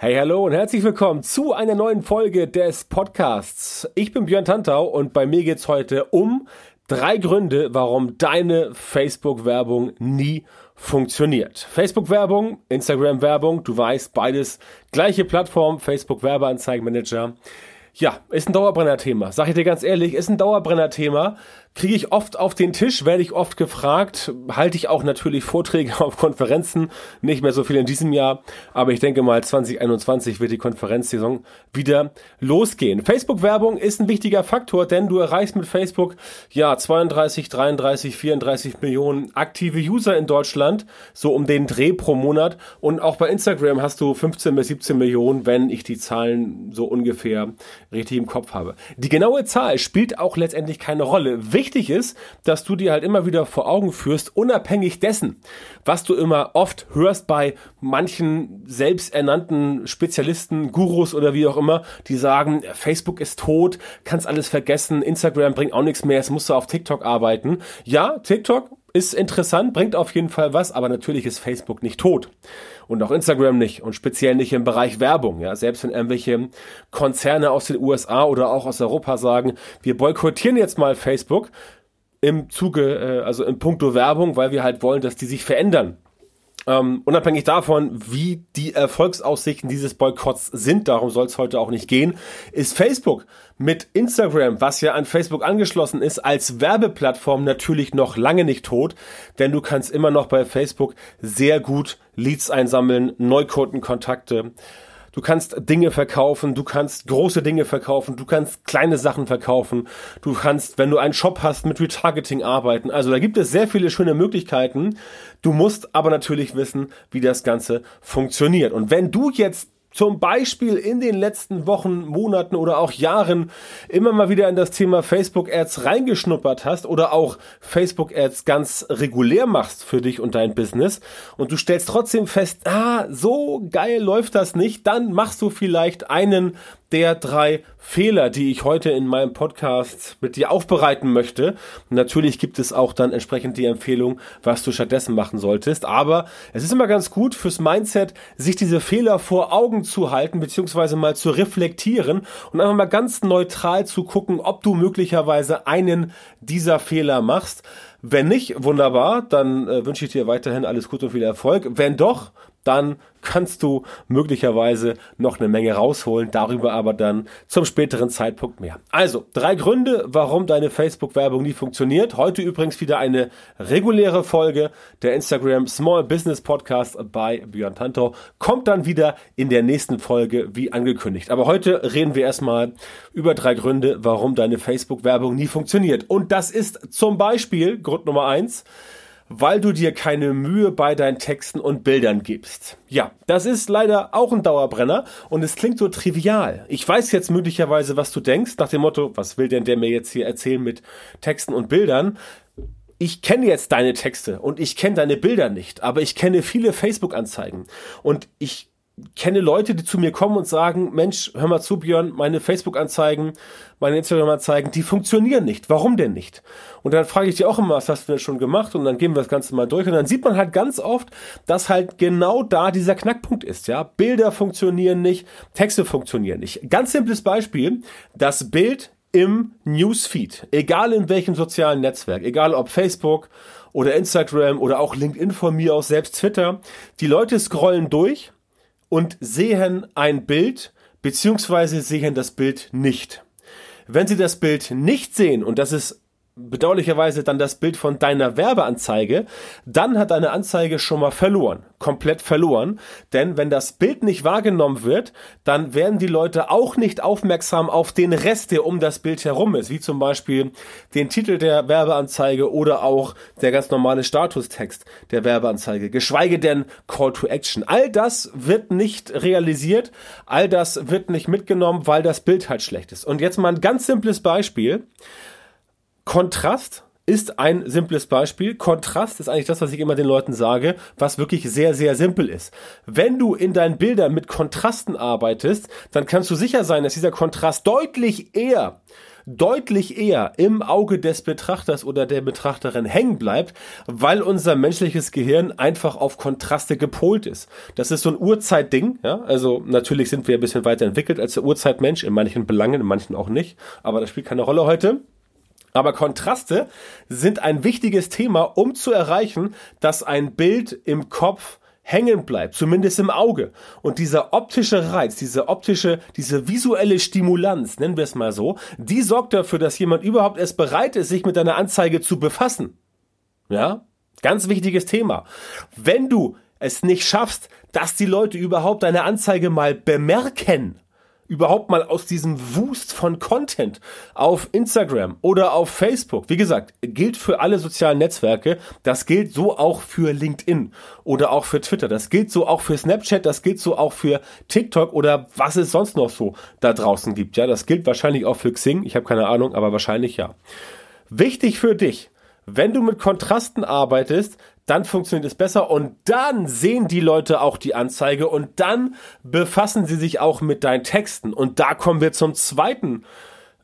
Hey, hallo und herzlich willkommen zu einer neuen Folge des Podcasts. Ich bin Björn Tantau und bei mir geht's heute um drei Gründe, warum deine Facebook-Werbung nie funktioniert. Facebook-Werbung, Instagram-Werbung, du weißt, beides gleiche Plattform, Facebook-Werbeanzeigenmanager. Ja, ist ein Dauerbrenner-Thema. Sag ich dir ganz ehrlich, ist ein Dauerbrenner-Thema kriege ich oft auf den Tisch, werde ich oft gefragt, halte ich auch natürlich Vorträge auf Konferenzen, nicht mehr so viel in diesem Jahr, aber ich denke mal 2021 wird die Konferenzsaison wieder losgehen. Facebook-Werbung ist ein wichtiger Faktor, denn du erreichst mit Facebook ja 32, 33, 34 Millionen aktive User in Deutschland, so um den Dreh pro Monat und auch bei Instagram hast du 15 bis 17 Millionen, wenn ich die Zahlen so ungefähr richtig im Kopf habe. Die genaue Zahl spielt auch letztendlich keine Rolle wichtig ist, dass du dir halt immer wieder vor Augen führst, unabhängig dessen, was du immer oft hörst bei manchen selbsternannten Spezialisten, Gurus oder wie auch immer, die sagen, Facebook ist tot, kannst alles vergessen, Instagram bringt auch nichts mehr, es musst du auf TikTok arbeiten. Ja, TikTok ist interessant, bringt auf jeden Fall was, aber natürlich ist Facebook nicht tot. Und auch Instagram nicht und speziell nicht im Bereich Werbung. Ja, selbst wenn irgendwelche Konzerne aus den USA oder auch aus Europa sagen, wir boykottieren jetzt mal Facebook im Zuge, äh, also im Punkto Werbung, weil wir halt wollen, dass die sich verändern. Ähm, unabhängig davon, wie die Erfolgsaussichten dieses Boykotts sind, darum soll es heute auch nicht gehen, ist Facebook mit Instagram, was ja an Facebook angeschlossen ist, als Werbeplattform natürlich noch lange nicht tot, denn du kannst immer noch bei Facebook sehr gut Leads einsammeln, Neukundenkontakte. Du kannst Dinge verkaufen, du kannst große Dinge verkaufen, du kannst kleine Sachen verkaufen, du kannst, wenn du einen Shop hast, mit Retargeting arbeiten. Also da gibt es sehr viele schöne Möglichkeiten. Du musst aber natürlich wissen, wie das Ganze funktioniert. Und wenn du jetzt zum Beispiel in den letzten Wochen, Monaten oder auch Jahren immer mal wieder in das Thema Facebook Ads reingeschnuppert hast oder auch Facebook Ads ganz regulär machst für dich und dein Business und du stellst trotzdem fest, ah, so geil läuft das nicht, dann machst du vielleicht einen der drei Fehler, die ich heute in meinem Podcast mit dir aufbereiten möchte. Natürlich gibt es auch dann entsprechend die Empfehlung, was du stattdessen machen solltest. Aber es ist immer ganz gut fürs Mindset, sich diese Fehler vor Augen zu halten, beziehungsweise mal zu reflektieren und einfach mal ganz neutral zu gucken, ob du möglicherweise einen dieser Fehler machst. Wenn nicht, wunderbar, dann äh, wünsche ich dir weiterhin alles Gute und viel Erfolg. Wenn doch, dann kannst du möglicherweise noch eine Menge rausholen, darüber aber dann zum späteren Zeitpunkt mehr. Also, drei Gründe, warum deine Facebook-Werbung nie funktioniert. Heute übrigens wieder eine reguläre Folge der Instagram Small Business Podcast bei Björn Tanto. Kommt dann wieder in der nächsten Folge wie angekündigt. Aber heute reden wir erstmal über drei Gründe, warum deine Facebook-Werbung nie funktioniert. Und das ist zum Beispiel Grund Nummer eins, weil du dir keine Mühe bei deinen Texten und Bildern gibst. Ja, das ist leider auch ein Dauerbrenner und es klingt so trivial. Ich weiß jetzt möglicherweise, was du denkst, nach dem Motto, was will denn der mir jetzt hier erzählen mit Texten und Bildern? ich kenne jetzt deine Texte und ich kenne deine Bilder nicht, aber ich kenne viele Facebook-Anzeigen und ich kenne Leute, die zu mir kommen und sagen, Mensch, hör mal zu, Björn, meine Facebook-Anzeigen, meine Instagram-Anzeigen, die funktionieren nicht. Warum denn nicht? Und dann frage ich die auch immer, was hast du denn schon gemacht? Und dann gehen wir das Ganze mal durch. Und dann sieht man halt ganz oft, dass halt genau da dieser Knackpunkt ist, ja. Bilder funktionieren nicht, Texte funktionieren nicht. Ganz simples Beispiel, das Bild im Newsfeed, egal in welchem sozialen Netzwerk, egal ob Facebook oder Instagram oder auch LinkedIn von mir aus, selbst Twitter, die Leute scrollen durch und sehen ein Bild beziehungsweise sehen das Bild nicht. Wenn Sie das Bild nicht sehen, und das ist bedauerlicherweise dann das Bild von deiner Werbeanzeige, dann hat deine Anzeige schon mal verloren, komplett verloren. Denn wenn das Bild nicht wahrgenommen wird, dann werden die Leute auch nicht aufmerksam auf den Rest, der um das Bild herum ist, wie zum Beispiel den Titel der Werbeanzeige oder auch der ganz normale Statustext der Werbeanzeige, geschweige denn Call to Action. All das wird nicht realisiert, all das wird nicht mitgenommen, weil das Bild halt schlecht ist. Und jetzt mal ein ganz simples Beispiel. Kontrast ist ein simples Beispiel. Kontrast ist eigentlich das, was ich immer den Leuten sage, was wirklich sehr, sehr simpel ist. Wenn du in deinen Bildern mit Kontrasten arbeitest, dann kannst du sicher sein, dass dieser Kontrast deutlich eher deutlich eher im Auge des Betrachters oder der Betrachterin hängen bleibt, weil unser menschliches Gehirn einfach auf Kontraste gepolt ist. Das ist so ein Urzeitding, ja. Also natürlich sind wir ein bisschen weiterentwickelt als der Urzeitmensch, in manchen Belangen, in manchen auch nicht. Aber das spielt keine Rolle heute. Aber Kontraste sind ein wichtiges Thema, um zu erreichen, dass ein Bild im Kopf hängen bleibt, zumindest im Auge. Und dieser optische Reiz, diese optische, diese visuelle Stimulanz, nennen wir es mal so, die sorgt dafür, dass jemand überhaupt erst bereit ist, sich mit deiner Anzeige zu befassen. Ja? Ganz wichtiges Thema. Wenn du es nicht schaffst, dass die Leute überhaupt deine Anzeige mal bemerken, überhaupt mal aus diesem Wust von Content auf Instagram oder auf Facebook. Wie gesagt, gilt für alle sozialen Netzwerke. Das gilt so auch für LinkedIn oder auch für Twitter. Das gilt so auch für Snapchat. Das gilt so auch für TikTok oder was es sonst noch so da draußen gibt. Ja, das gilt wahrscheinlich auch für Xing. Ich habe keine Ahnung, aber wahrscheinlich ja. Wichtig für dich. Wenn du mit Kontrasten arbeitest, dann funktioniert es besser und dann sehen die Leute auch die Anzeige und dann befassen sie sich auch mit deinen Texten. Und da kommen wir zum zweiten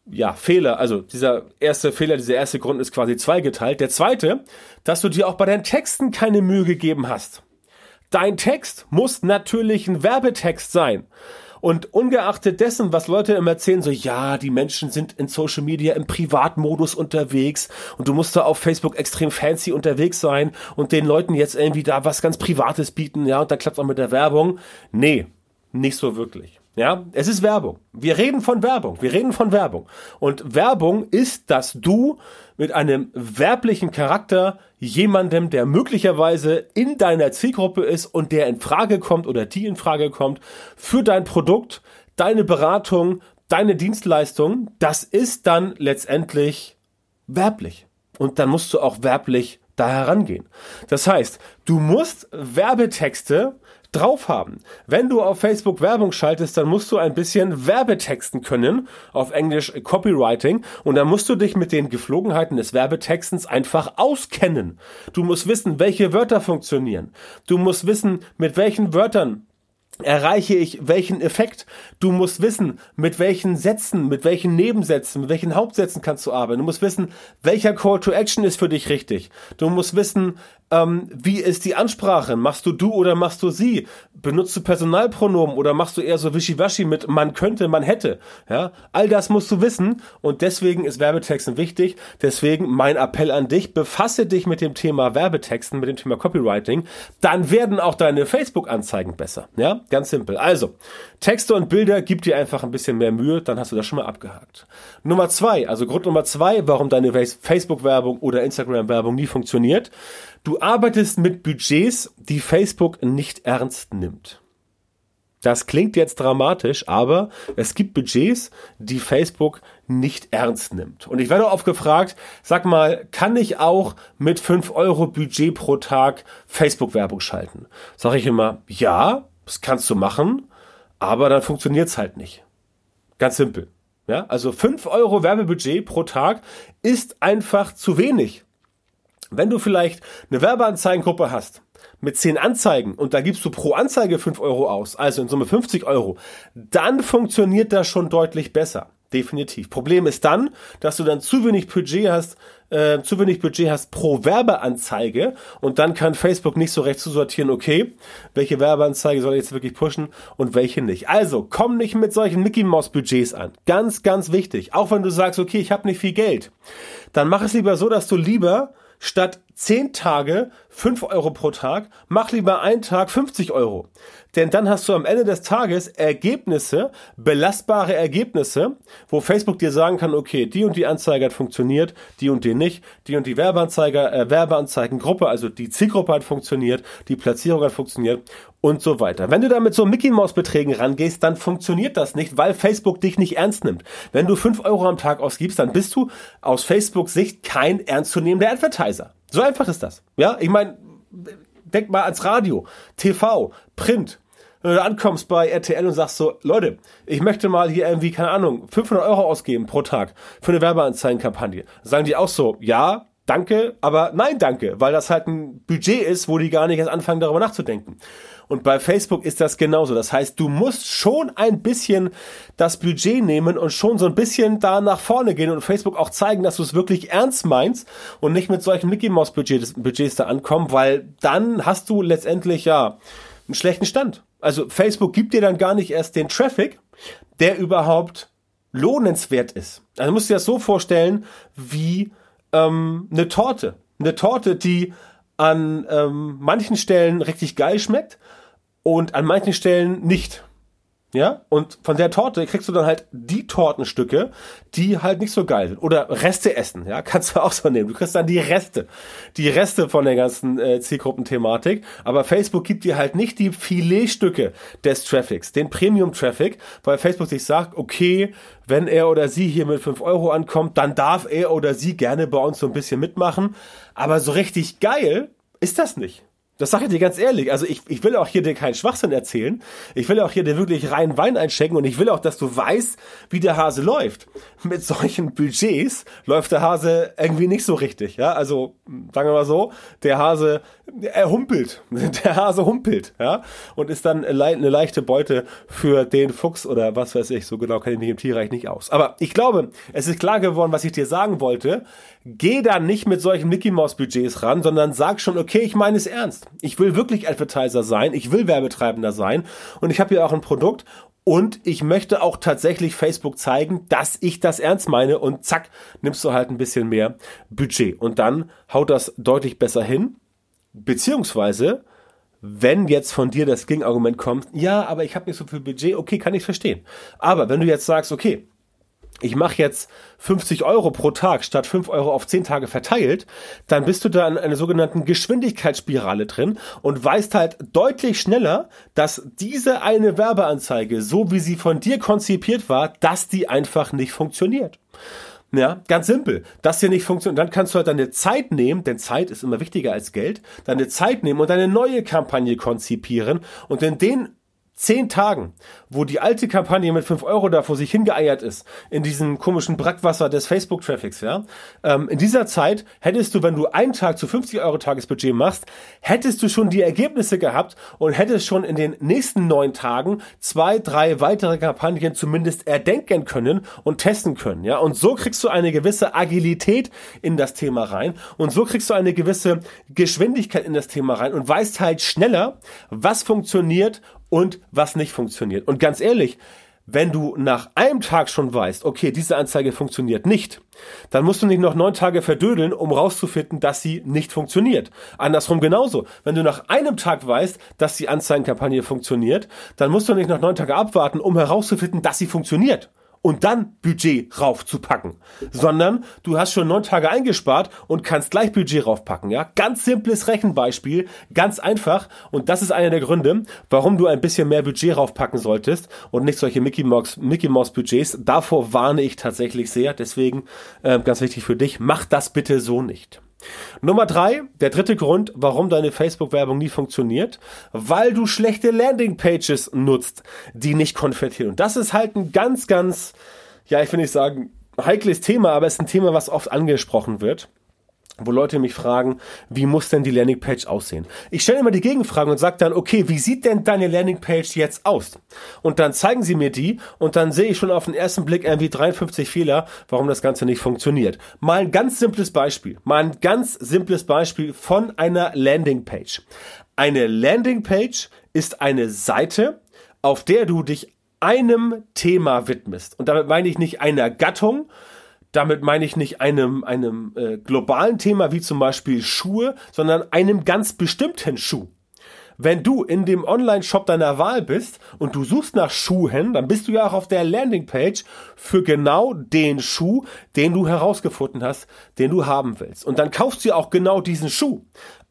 ja, Fehler. Also dieser erste Fehler, dieser erste Grund ist quasi zweigeteilt. Der zweite, dass du dir auch bei deinen Texten keine Mühe gegeben hast. Dein Text muss natürlich ein Werbetext sein. Und ungeachtet dessen, was Leute immer erzählen, so, ja, die Menschen sind in Social Media im Privatmodus unterwegs und du musst da auf Facebook extrem fancy unterwegs sein und den Leuten jetzt irgendwie da was ganz Privates bieten, ja, und dann klappt auch mit der Werbung. Nee, nicht so wirklich. Ja, es ist Werbung. Wir reden von Werbung. Wir reden von Werbung. Und Werbung ist, dass du mit einem werblichen Charakter jemandem, der möglicherweise in deiner Zielgruppe ist und der in Frage kommt oder die in Frage kommt für dein Produkt, deine Beratung, deine Dienstleistung, das ist dann letztendlich werblich. Und dann musst du auch werblich da herangehen. Das heißt, du musst Werbetexte drauf haben. Wenn du auf Facebook Werbung schaltest, dann musst du ein bisschen Werbetexten können, auf Englisch Copywriting, und dann musst du dich mit den Geflogenheiten des Werbetextens einfach auskennen. Du musst wissen, welche Wörter funktionieren. Du musst wissen, mit welchen Wörtern erreiche ich welchen Effekt. Du musst wissen, mit welchen Sätzen, mit welchen Nebensätzen, mit welchen Hauptsätzen kannst du arbeiten. Du musst wissen, welcher Call to Action ist für dich richtig. Du musst wissen, ähm, wie ist die Ansprache? Machst du du oder machst du sie? Benutzt du Personalpronomen oder machst du eher so wischiwaschi mit man könnte, man hätte? Ja, all das musst du wissen und deswegen ist Werbetexten wichtig. Deswegen mein Appell an dich, befasse dich mit dem Thema Werbetexten, mit dem Thema Copywriting. Dann werden auch deine Facebook-Anzeigen besser. Ja, ganz simpel. Also, Texte und Bilder, gib dir einfach ein bisschen mehr Mühe, dann hast du das schon mal abgehakt. Nummer zwei, also Grund Nummer zwei, warum deine Facebook-Werbung oder Instagram-Werbung nie funktioniert. Du arbeitest mit Budgets, die Facebook nicht ernst nimmt. Das klingt jetzt dramatisch, aber es gibt Budgets, die Facebook nicht ernst nimmt. Und ich werde oft gefragt, sag mal, kann ich auch mit 5 Euro Budget pro Tag Facebook-Werbung schalten? Sag ich immer, ja, das kannst du machen, aber dann funktioniert es halt nicht. Ganz simpel. Ja, also 5 Euro Werbebudget pro Tag ist einfach zu wenig. Wenn du vielleicht eine Werbeanzeigengruppe hast mit 10 Anzeigen und da gibst du pro Anzeige 5 Euro aus, also in Summe 50 Euro, dann funktioniert das schon deutlich besser. Definitiv. Problem ist dann, dass du dann zu wenig Budget hast, äh, zu wenig Budget hast pro Werbeanzeige und dann kann Facebook nicht so recht zusortieren, okay, welche Werbeanzeige soll ich jetzt wirklich pushen und welche nicht. Also komm nicht mit solchen Mickey Mouse Budgets an. Ganz, ganz wichtig. Auch wenn du sagst, okay, ich habe nicht viel Geld, dann mach es lieber so, dass du lieber statt 10 Tage 5 Euro pro Tag, mach lieber einen Tag 50 Euro. Denn dann hast du am Ende des Tages Ergebnisse, belastbare Ergebnisse, wo Facebook dir sagen kann, okay, die und die Anzeige hat funktioniert, die und die nicht, die und die Werbeanzeiger, äh, Werbeanzeigengruppe, also die Zielgruppe hat funktioniert, die Platzierung hat funktioniert und so weiter. Wenn du da mit so Mickey Maus Beträgen rangehst, dann funktioniert das nicht, weil Facebook dich nicht ernst nimmt. Wenn du 5 Euro am Tag ausgibst, dann bist du aus Facebook Sicht kein ernstzunehmender Advertiser. So einfach ist das. Ja, ich meine, denk mal ans Radio, TV, Print, wenn du ankommst bei RTL und sagst so, Leute, ich möchte mal hier irgendwie, keine Ahnung, 500 Euro ausgeben pro Tag für eine Werbeanzeigenkampagne, sagen die auch so, ja, danke, aber nein, danke, weil das halt ein Budget ist, wo die gar nicht erst anfangen, darüber nachzudenken. Und bei Facebook ist das genauso. Das heißt, du musst schon ein bisschen das Budget nehmen und schon so ein bisschen da nach vorne gehen und Facebook auch zeigen, dass du es wirklich ernst meinst und nicht mit solchen Mickey Mouse Budgets, Budgets da ankommen, weil dann hast du letztendlich ja einen schlechten Stand. Also Facebook gibt dir dann gar nicht erst den Traffic, der überhaupt lohnenswert ist. Also musst du dir das so vorstellen wie ähm, eine Torte. Eine Torte, die an ähm, manchen Stellen richtig geil schmeckt und an manchen Stellen nicht. Ja, und von der Torte kriegst du dann halt die Tortenstücke, die halt nicht so geil sind. Oder Reste essen, ja, kannst du auch so nehmen. Du kriegst dann die Reste, die Reste von der ganzen äh, Zielgruppenthematik. Aber Facebook gibt dir halt nicht die Filetstücke des Traffics, den Premium-Traffic, weil Facebook sich sagt, okay, wenn er oder sie hier mit fünf Euro ankommt, dann darf er oder sie gerne bei uns so ein bisschen mitmachen. Aber so richtig geil ist das nicht. Das sage ich dir ganz ehrlich. Also ich, ich will auch hier dir keinen Schwachsinn erzählen. Ich will auch hier dir wirklich rein Wein einschenken und ich will auch, dass du weißt, wie der Hase läuft. Mit solchen Budgets läuft der Hase irgendwie nicht so richtig. Ja, also sagen wir mal so, der Hase, er humpelt. Der Hase humpelt, ja, und ist dann eine leichte Beute für den Fuchs oder was weiß ich. So genau kenne ich mich im Tierreich nicht aus. Aber ich glaube, es ist klar geworden, was ich dir sagen wollte. Geh da nicht mit solchen Mickey Mouse Budgets ran, sondern sag schon, okay, ich meine es ernst. Ich will wirklich Advertiser sein, ich will Werbetreibender sein und ich habe hier auch ein Produkt und ich möchte auch tatsächlich Facebook zeigen, dass ich das ernst meine und zack, nimmst du halt ein bisschen mehr Budget und dann haut das deutlich besser hin. Beziehungsweise, wenn jetzt von dir das Gegenargument kommt, ja, aber ich habe nicht so viel Budget, okay, kann ich verstehen. Aber wenn du jetzt sagst, okay, ich mache jetzt 50 Euro pro Tag statt 5 Euro auf 10 Tage verteilt, dann bist du da in einer sogenannten Geschwindigkeitsspirale drin und weißt halt deutlich schneller, dass diese eine Werbeanzeige, so wie sie von dir konzipiert war, dass die einfach nicht funktioniert. Ja, ganz simpel. Das hier nicht funktioniert. Dann kannst du halt deine Zeit nehmen, denn Zeit ist immer wichtiger als Geld, deine Zeit nehmen und eine neue Kampagne konzipieren und in den zehn Tagen, wo die alte Kampagne mit fünf Euro da vor sich hingeeiert ist, in diesem komischen Brackwasser des Facebook-Traffics, ja, ähm, in dieser Zeit hättest du, wenn du einen Tag zu 50 Euro Tagesbudget machst, hättest du schon die Ergebnisse gehabt und hättest schon in den nächsten neun Tagen zwei, drei weitere Kampagnen zumindest erdenken können und testen können, ja, und so kriegst du eine gewisse Agilität in das Thema rein und so kriegst du eine gewisse Geschwindigkeit in das Thema rein und weißt halt schneller, was funktioniert und was nicht funktioniert. Und ganz ehrlich, wenn du nach einem Tag schon weißt, okay, diese Anzeige funktioniert nicht, dann musst du nicht noch neun Tage verdödeln, um rauszufinden, dass sie nicht funktioniert. Andersrum genauso. Wenn du nach einem Tag weißt, dass die Anzeigenkampagne funktioniert, dann musst du nicht noch neun Tage abwarten, um herauszufinden, dass sie funktioniert und dann Budget raufzupacken, sondern du hast schon neun Tage eingespart und kannst gleich Budget raufpacken. Ja, ganz simples Rechenbeispiel, ganz einfach und das ist einer der Gründe, warum du ein bisschen mehr Budget raufpacken solltest und nicht solche Mickey Mouse, Mickey Mouse Budgets. Davor warne ich tatsächlich sehr. Deswegen äh, ganz wichtig für dich: Mach das bitte so nicht. Nummer drei, der dritte Grund, warum deine Facebook-Werbung nie funktioniert, weil du schlechte Landingpages nutzt, die nicht konvertieren. Und das ist halt ein ganz, ganz, ja, ich will nicht sagen, heikles Thema, aber es ist ein Thema, was oft angesprochen wird wo Leute mich fragen, wie muss denn die Landingpage aussehen? Ich stelle immer die Gegenfragen und sage dann, okay, wie sieht denn deine Landingpage jetzt aus? Und dann zeigen sie mir die und dann sehe ich schon auf den ersten Blick irgendwie 53 Fehler, warum das Ganze nicht funktioniert. Mal ein ganz simples Beispiel, mal ein ganz simples Beispiel von einer Landingpage. Eine Landingpage ist eine Seite, auf der du dich einem Thema widmest. Und damit meine ich nicht einer Gattung, damit meine ich nicht einem, einem äh, globalen Thema wie zum Beispiel Schuhe, sondern einem ganz bestimmten Schuh. Wenn du in dem Online-Shop deiner Wahl bist und du suchst nach Schuhen, dann bist du ja auch auf der Landingpage für genau den Schuh, den du herausgefunden hast, den du haben willst. Und dann kaufst du auch genau diesen Schuh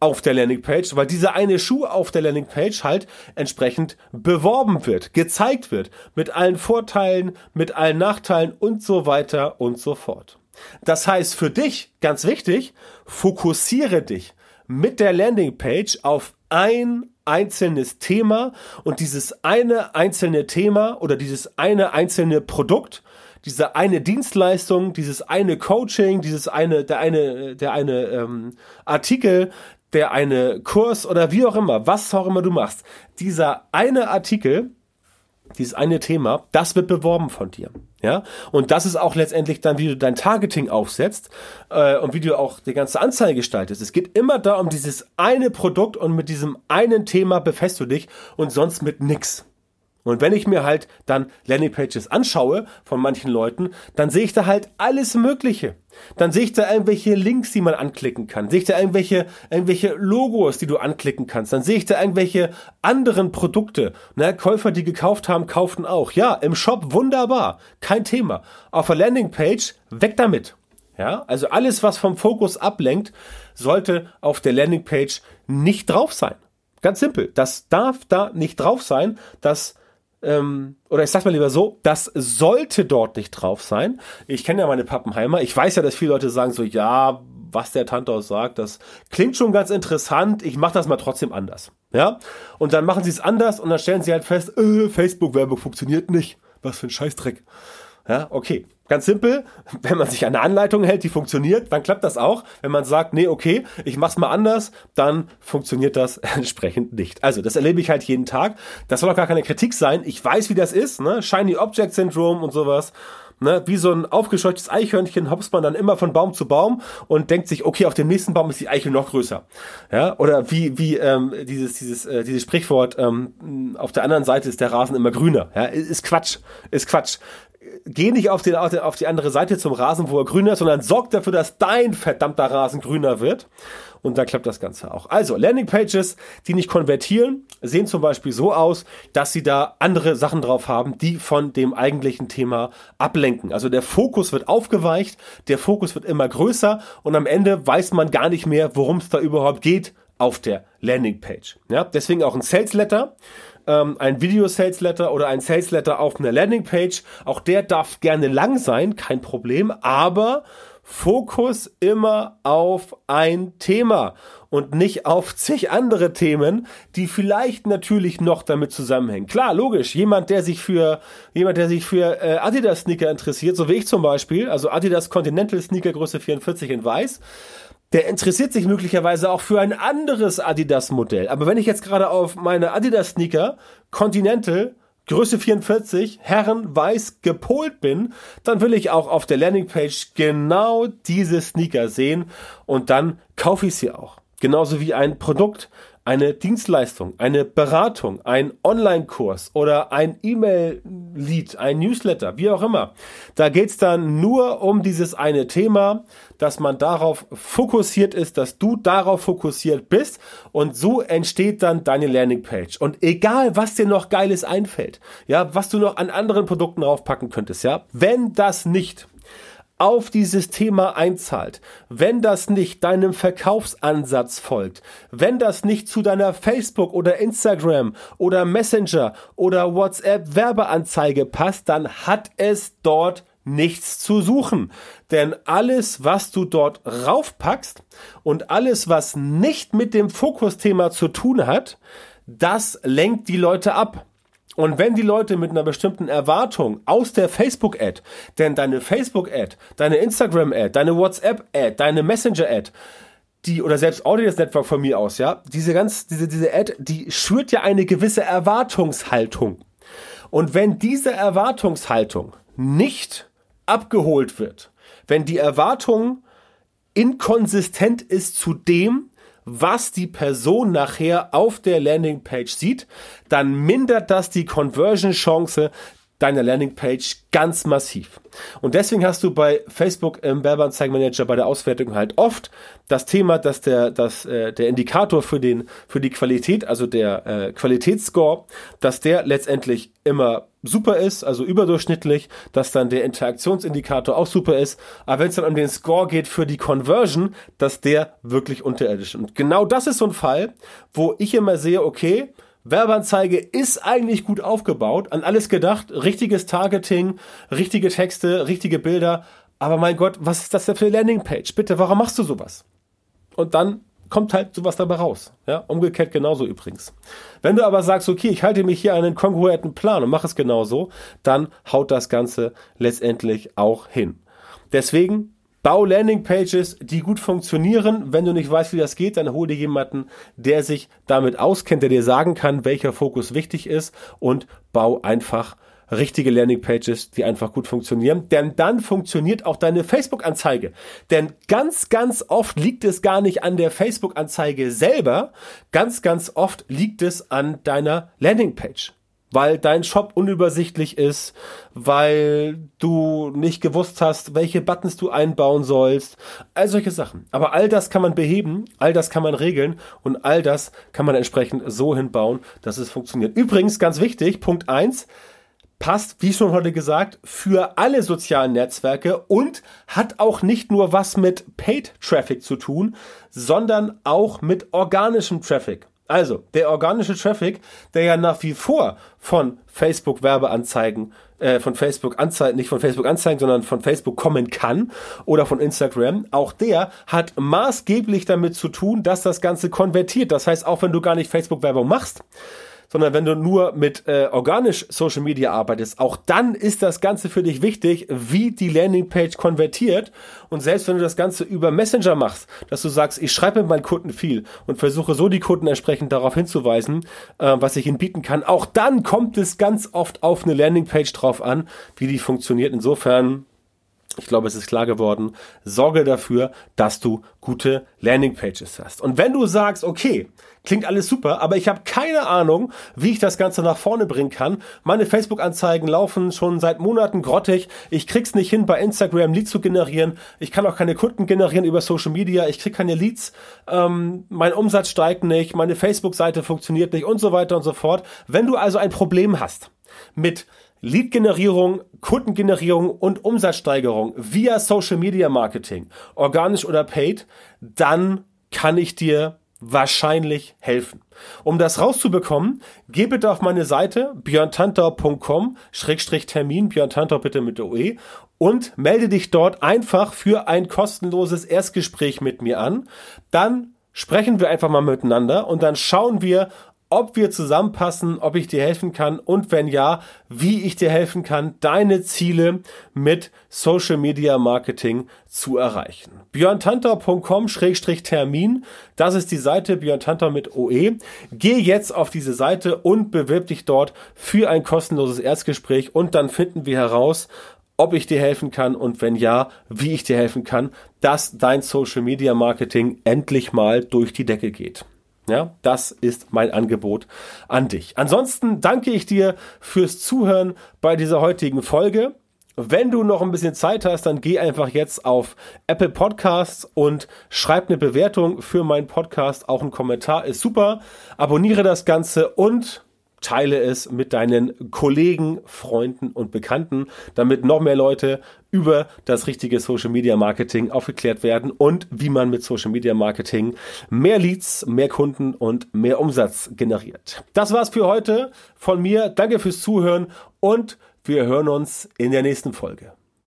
auf der Landingpage, weil dieser eine Schuh auf der Landingpage halt entsprechend beworben wird, gezeigt wird, mit allen Vorteilen, mit allen Nachteilen und so weiter und so fort. Das heißt für dich, ganz wichtig, fokussiere dich mit der Landingpage auf ein einzelnes Thema und dieses eine einzelne Thema oder dieses eine einzelne Produkt, diese eine Dienstleistung, dieses eine Coaching, dieses eine, der eine, der eine ähm, Artikel, der eine Kurs oder wie auch immer, was auch immer du machst, dieser eine Artikel, dieses eine Thema, das wird beworben von dir. Ja, und das ist auch letztendlich dann, wie du dein Targeting aufsetzt äh, und wie du auch die ganze Anzeige gestaltest. Es geht immer da um dieses eine Produkt und mit diesem einen Thema befässt du dich und sonst mit nix. Und wenn ich mir halt dann Landingpages anschaue von manchen Leuten, dann sehe ich da halt alles Mögliche. Dann sehe ich da irgendwelche Links, die man anklicken kann. Sehe ich da irgendwelche, irgendwelche Logos, die du anklicken kannst. Dann sehe ich da irgendwelche anderen Produkte. Na, Käufer, die gekauft haben, kauften auch. Ja, im Shop wunderbar. Kein Thema. Auf der Landingpage, weg damit. Ja, also alles, was vom Fokus ablenkt, sollte auf der Landingpage nicht drauf sein. Ganz simpel. Das darf da nicht drauf sein. Das ähm, oder ich sag's mal lieber so, das sollte dort nicht drauf sein. Ich kenne ja meine Pappenheimer. Ich weiß ja, dass viele Leute sagen so, ja, was der Tantaus sagt, das klingt schon ganz interessant. Ich mache das mal trotzdem anders. Ja? Und dann machen sie es anders und dann stellen sie halt fest, äh, Facebook-Werbung funktioniert nicht. Was für ein Scheißdreck. Ja, okay. Ganz simpel, wenn man sich an eine Anleitung hält, die funktioniert, dann klappt das auch. Wenn man sagt, nee, okay, ich mach's mal anders, dann funktioniert das entsprechend nicht. Also, das erlebe ich halt jeden Tag. Das soll auch gar keine Kritik sein. Ich weiß, wie das ist, ne? Shiny Object Syndrome und sowas. Ne, wie so ein aufgescheuchtes Eichhörnchen hopst man dann immer von Baum zu Baum und denkt sich, okay, auf dem nächsten Baum ist die Eichel noch größer. Ja, oder wie, wie ähm, dieses, dieses, äh, dieses Sprichwort, ähm, auf der anderen Seite ist der Rasen immer grüner. Ja, ist Quatsch, ist Quatsch geh nicht auf, den, auf die andere Seite zum Rasen, wo er grüner ist, sondern sorg dafür, dass dein verdammter Rasen grüner wird. Und dann klappt das Ganze auch. Also, Landingpages, die nicht konvertieren, sehen zum Beispiel so aus, dass sie da andere Sachen drauf haben, die von dem eigentlichen Thema ablenken. Also der Fokus wird aufgeweicht, der Fokus wird immer größer und am Ende weiß man gar nicht mehr, worum es da überhaupt geht auf der Landingpage. Ja, deswegen auch ein Sales Letter ähm, ein Video-Sales Letter oder ein Sales Letter auf einer Landingpage. Auch der darf gerne lang sein, kein Problem, aber Fokus immer auf ein Thema und nicht auf zig andere Themen, die vielleicht natürlich noch damit zusammenhängen. Klar, logisch, jemand, der sich für, jemand, der sich für äh, Adidas Sneaker interessiert, so wie ich zum Beispiel, also Adidas Continental Sneaker Größe 44 in weiß, der interessiert sich möglicherweise auch für ein anderes Adidas-Modell. Aber wenn ich jetzt gerade auf meine Adidas-Sneaker Continental Größe 44, Herren weiß gepolt bin, dann will ich auch auf der Landingpage genau diese Sneaker sehen und dann kaufe ich sie auch. Genauso wie ein Produkt, eine Dienstleistung, eine Beratung, ein Online-Kurs oder ein E-Mail-Lead, ein Newsletter, wie auch immer. Da geht's dann nur um dieses eine Thema, dass man darauf fokussiert ist, dass du darauf fokussiert bist und so entsteht dann deine Landingpage. Und egal, was dir noch Geiles einfällt, ja, was du noch an anderen Produkten draufpacken könntest, ja, wenn das nicht auf dieses Thema einzahlt, wenn das nicht deinem Verkaufsansatz folgt, wenn das nicht zu deiner Facebook oder Instagram oder Messenger oder WhatsApp Werbeanzeige passt, dann hat es dort nichts zu suchen. Denn alles, was du dort raufpackst und alles, was nicht mit dem Fokusthema zu tun hat, das lenkt die Leute ab. Und wenn die Leute mit einer bestimmten Erwartung aus der Facebook-Ad, denn deine Facebook-Ad, deine Instagram-Ad, deine WhatsApp-Ad, deine Messenger-Ad, die, oder selbst Audience Network von mir aus, ja, diese ganz, diese, diese Ad, die schürt ja eine gewisse Erwartungshaltung. Und wenn diese Erwartungshaltung nicht abgeholt wird, wenn die Erwartung inkonsistent ist zu dem, was die Person nachher auf der Landingpage sieht, dann mindert das die Conversion-Chance deiner Landingpage ganz massiv. Und deswegen hast du bei Facebook im Werbeanzeigenmanager bei der Auswertung halt oft das Thema, dass der, dass, äh, der Indikator für den, für die Qualität, also der äh, Qualitätsscore, dass der letztendlich immer super ist, also überdurchschnittlich, dass dann der Interaktionsindikator auch super ist, aber wenn es dann um den Score geht für die Conversion, dass der wirklich unterirdisch ist. Und genau das ist so ein Fall, wo ich immer sehe, okay, Werbeanzeige ist eigentlich gut aufgebaut, an alles gedacht, richtiges Targeting, richtige Texte, richtige Bilder. Aber mein Gott, was ist das denn für eine Landingpage? Bitte, warum machst du sowas? Und dann kommt halt sowas dabei raus. Ja, umgekehrt genauso übrigens. Wenn du aber sagst, okay, ich halte mich hier an einen kongruenten Plan und mache es genauso, dann haut das Ganze letztendlich auch hin. Deswegen Bau Landingpages, die gut funktionieren. Wenn du nicht weißt, wie das geht, dann hol dir jemanden, der sich damit auskennt, der dir sagen kann, welcher Fokus wichtig ist und bau einfach richtige Landingpages, die einfach gut funktionieren. Denn dann funktioniert auch deine Facebook-Anzeige. Denn ganz, ganz oft liegt es gar nicht an der Facebook-Anzeige selber. Ganz, ganz oft liegt es an deiner Landingpage weil dein Shop unübersichtlich ist, weil du nicht gewusst hast, welche Buttons du einbauen sollst, all solche Sachen. Aber all das kann man beheben, all das kann man regeln und all das kann man entsprechend so hinbauen, dass es funktioniert. Übrigens, ganz wichtig, Punkt eins passt, wie schon heute gesagt, für alle sozialen Netzwerke und hat auch nicht nur was mit Paid Traffic zu tun, sondern auch mit organischem Traffic. Also, der organische Traffic, der ja nach wie vor von Facebook Werbeanzeigen, äh, von Facebook Anzeigen, nicht von Facebook Anzeigen, sondern von Facebook kommen kann oder von Instagram, auch der hat maßgeblich damit zu tun, dass das Ganze konvertiert. Das heißt, auch wenn du gar nicht Facebook Werbung machst, sondern wenn du nur mit äh, organisch Social Media arbeitest, auch dann ist das Ganze für dich wichtig, wie die Landingpage konvertiert. Und selbst wenn du das Ganze über Messenger machst, dass du sagst, ich schreibe mit meinen Kunden viel und versuche so die Kunden entsprechend darauf hinzuweisen, äh, was ich ihnen bieten kann, auch dann kommt es ganz oft auf eine Landingpage drauf an, wie die funktioniert. Insofern ich glaube, es ist klar geworden, sorge dafür, dass du gute Landingpages hast. Und wenn du sagst, okay, klingt alles super, aber ich habe keine Ahnung, wie ich das Ganze nach vorne bringen kann. Meine Facebook-Anzeigen laufen schon seit Monaten grottig. Ich krieg's nicht hin, bei Instagram Leads zu generieren. Ich kann auch keine Kunden generieren über Social Media. Ich krieg keine Leads. Ähm, mein Umsatz steigt nicht. Meine Facebook-Seite funktioniert nicht und so weiter und so fort. Wenn du also ein Problem hast mit Lead-Generierung, Kundengenerierung und Umsatzsteigerung via Social Media Marketing, organisch oder paid, dann kann ich dir wahrscheinlich helfen. Um das rauszubekommen, geh bitte auf meine Seite björntantau.com Termin, Björn Tantau bitte mit OE und melde dich dort einfach für ein kostenloses Erstgespräch mit mir an. Dann sprechen wir einfach mal miteinander und dann schauen wir, ob wir zusammenpassen, ob ich dir helfen kann und wenn ja, wie ich dir helfen kann, deine Ziele mit Social Media Marketing zu erreichen. björntanter.com-termin, das ist die Seite björntanter mit OE. Geh jetzt auf diese Seite und bewirb dich dort für ein kostenloses Erstgespräch und dann finden wir heraus, ob ich dir helfen kann und wenn ja, wie ich dir helfen kann, dass dein Social Media Marketing endlich mal durch die Decke geht. Ja, das ist mein Angebot an dich. Ansonsten danke ich dir fürs Zuhören bei dieser heutigen Folge. Wenn du noch ein bisschen Zeit hast, dann geh einfach jetzt auf Apple Podcasts und schreib eine Bewertung für meinen Podcast. Auch ein Kommentar ist super. Abonniere das Ganze und teile es mit deinen Kollegen, Freunden und Bekannten, damit noch mehr Leute über das richtige Social Media Marketing aufgeklärt werden und wie man mit Social Media Marketing mehr Leads, mehr Kunden und mehr Umsatz generiert. Das war's für heute von mir. Danke fürs Zuhören und wir hören uns in der nächsten Folge.